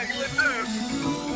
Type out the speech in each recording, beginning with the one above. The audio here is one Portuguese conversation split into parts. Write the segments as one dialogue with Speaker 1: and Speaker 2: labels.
Speaker 1: Exactly this.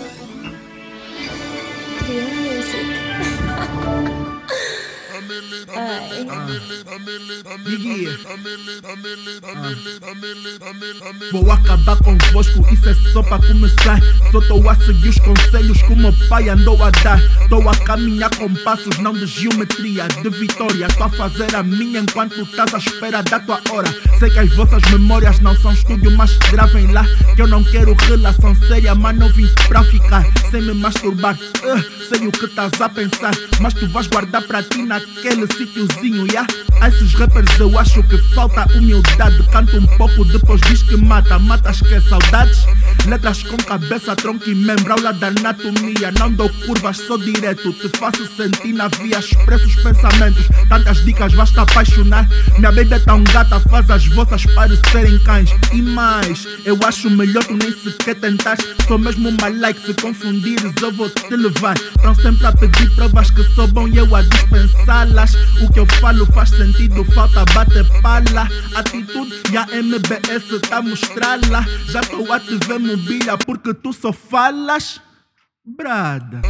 Speaker 2: Vou acabar convosco, isso é só para começar. Só tô a seguir os conselhos que o meu pai andou a dar. Tô a caminhar com passos, não de geometria, de vitória. Tô a fazer a minha enquanto estás à espera da tua hora. Sei que as vossas memórias não são estúdio, mas gravem lá. Que eu não quero relação séria, mas não vim pra ficar sem me masturbar. Uh, sei o que estás a pensar, mas tu vais guardar pra ti naquele sítiozinho, yeah? A esses rappers eu acho que falta humildade. Canta um pouco, depois diz que mata. Matas que saudades? Letras com cabeça, tronco e membro. Aula da anatomia, não dou curvas, sou direto. Te faço sentir na via, expresso os pensamentos. Tantas dicas, vais te apaixonar. Minha baby é tão gata, faz as vossas parecerem cães. E mais, eu acho melhor tu nem sequer tentar. Sou mesmo uma like, se confundires, eu vou te levar. Estão sempre a pedir provas que sou bom e eu a dispensá-las. O que eu falo faz sentido, falta bater pala. Atitude e a MBS tá mostrá-la. Já tô a te ver mobília porque tu só falas. Brada.